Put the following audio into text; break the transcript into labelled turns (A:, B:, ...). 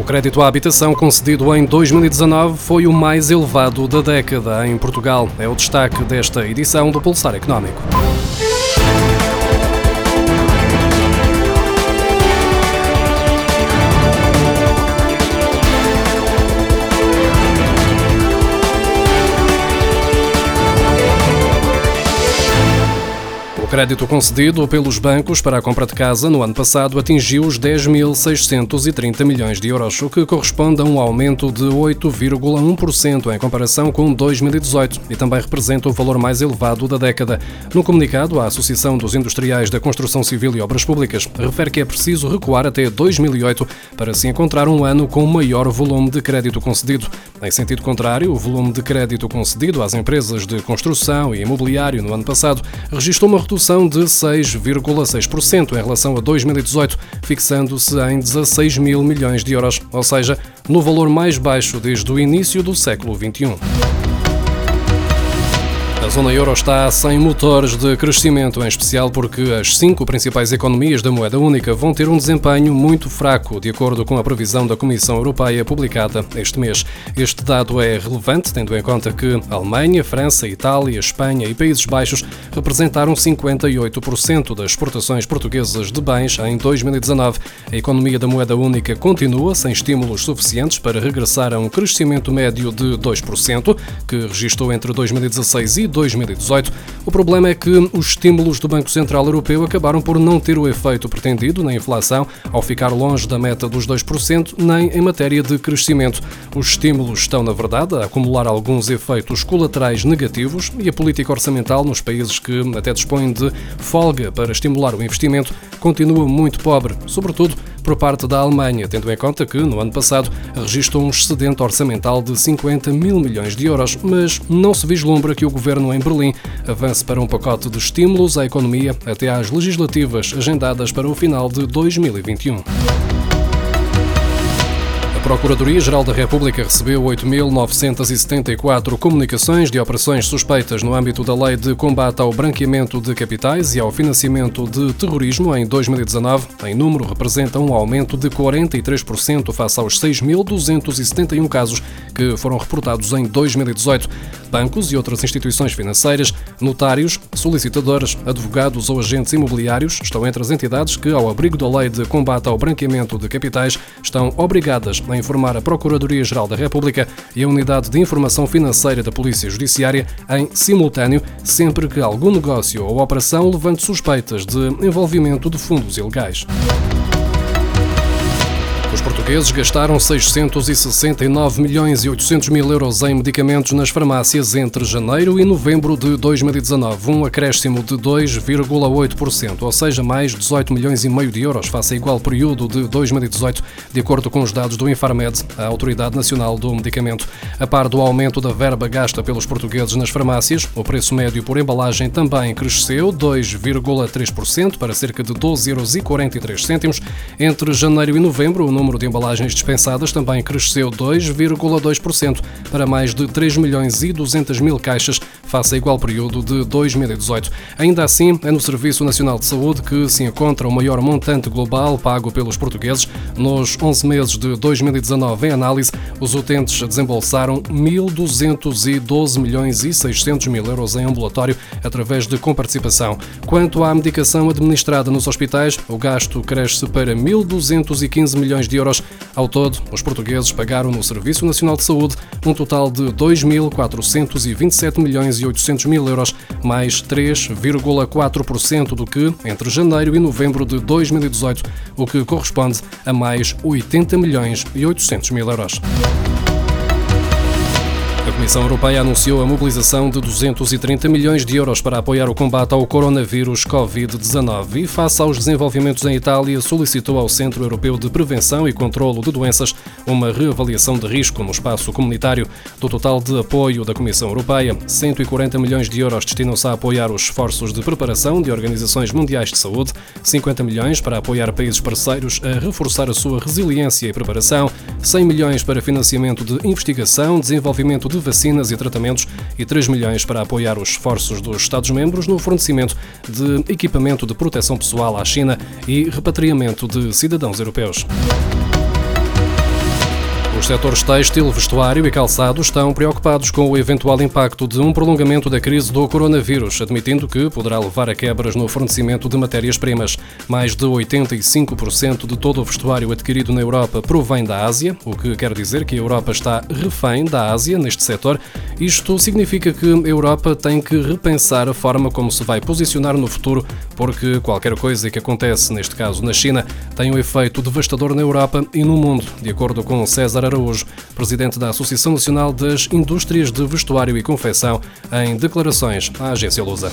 A: O crédito à habitação concedido em 2019 foi o mais elevado da década em Portugal. É o destaque desta edição do Pulsar Económico. Crédito concedido pelos bancos para a compra de casa no ano passado atingiu os 10.630 milhões de euros, o que corresponde a um aumento de 8,1% em comparação com 2018 e também representa o valor mais elevado da década. No comunicado, a Associação dos Industriais da Construção Civil e Obras Públicas refere que é preciso recuar até 2008 para se encontrar um ano com maior volume de crédito concedido. Em sentido contrário, o volume de crédito concedido às empresas de construção e imobiliário no ano passado registrou uma redução redução de 6,6% em relação a 2018, fixando-se em 16 mil milhões de euros, ou seja, no valor mais baixo desde o início do século XXI. Zona euro está sem motores de crescimento, em especial porque as cinco principais economias da moeda única vão ter um desempenho muito fraco, de acordo com a previsão da Comissão Europeia publicada este mês. Este dado é relevante, tendo em conta que Alemanha, França, Itália, Espanha e Países Baixos representaram 58% das exportações portuguesas de bens em 2019. A economia da moeda única continua sem estímulos suficientes para regressar a um crescimento médio de 2%, que registrou entre 2016 e 2018. 2018. O problema é que os estímulos do Banco Central Europeu acabaram por não ter o efeito pretendido na inflação, ao ficar longe da meta dos 2%, nem em matéria de crescimento. Os estímulos estão, na verdade, a acumular alguns efeitos colaterais negativos e a política orçamental nos países que até dispõem de folga para estimular o investimento continua muito pobre, sobretudo por parte da Alemanha, tendo em conta que, no ano passado, registrou um excedente orçamental de 50 mil milhões de euros, mas não se vislumbra que o governo em Berlim avance para um pacote de estímulos à economia até às legislativas agendadas para o final de 2021. Procuradoria-Geral da República recebeu 8.974 comunicações de operações suspeitas no âmbito da Lei de Combate ao Branqueamento de Capitais e ao Financiamento de Terrorismo em 2019. Em número, representa um aumento de 43% face aos 6.271 casos que foram reportados em 2018. Bancos e outras instituições financeiras, notários, solicitadores, advogados ou agentes imobiliários estão entre as entidades que, ao abrigo da Lei de Combate ao Branqueamento de Capitais, estão obrigadas a informar a Procuradoria-Geral da República e a Unidade de Informação Financeira da Polícia Judiciária em simultâneo, sempre que algum negócio ou operação levante suspeitas de envolvimento de fundos ilegais. Os portugueses gastaram 669 milhões e 800 mil euros em medicamentos nas farmácias entre janeiro e novembro de 2019, um acréscimo de 2,8%, ou seja, mais 18 milhões e meio de euros face a igual período de 2018, de acordo com os dados do Infarmed, a Autoridade Nacional do Medicamento. A par do aumento da verba gasta pelos portugueses nas farmácias, o preço médio por embalagem também cresceu 2,3% para cerca de 12,43 euros. Entre janeiro e novembro, número de embalagens dispensadas também cresceu 2,2% para mais de 3 milhões e 200 mil caixas face a igual período de 2018. Ainda assim, é no Serviço Nacional de Saúde que se encontra o maior montante global pago pelos portugueses. Nos 11 meses de 2019 em análise, os utentes desembolsaram 1.212 milhões e 600 mil euros em ambulatório através de comparticipação. Quanto à medicação administrada nos hospitais, o gasto cresce para 1.215 milhões de euros. Ao todo, os portugueses pagaram no Serviço Nacional de Saúde um total de 2.427 milhões e 800 mil euros, mais 3,4% do que entre janeiro e novembro de 2018, o que corresponde a mais 80 milhões e 800 mil euros. A Comissão Europeia anunciou a mobilização de 230 milhões de euros para apoiar o combate ao coronavírus Covid-19 e, face aos desenvolvimentos em Itália, solicitou ao Centro Europeu de Prevenção e Controlo de Doenças uma reavaliação de risco no espaço comunitário. Do total de apoio da Comissão Europeia, 140 milhões de euros destinam-se a apoiar os esforços de preparação de organizações mundiais de saúde, 50 milhões para apoiar países parceiros a reforçar a sua resiliência e preparação, 100 milhões para financiamento de investigação, desenvolvimento de vacinas e tratamentos e 3 milhões para apoiar os esforços dos Estados-membros no fornecimento de equipamento de proteção pessoal à China e repatriamento de cidadãos europeus. Os setores têxtil, vestuário e calçado estão preocupados com o eventual impacto de um prolongamento da crise do coronavírus, admitindo que poderá levar a quebras no fornecimento de matérias-primas. Mais de 85% de todo o vestuário adquirido na Europa provém da Ásia, o que quer dizer que a Europa está refém da Ásia neste setor. Isto significa que a Europa tem que repensar a forma como se vai posicionar no futuro, porque qualquer coisa que acontece, neste caso na China, tem um efeito devastador na Europa e no mundo, de acordo com César Araújo, presidente da Associação Nacional das Indústrias de Vestuário e Confecção, em declarações à agência Lusa.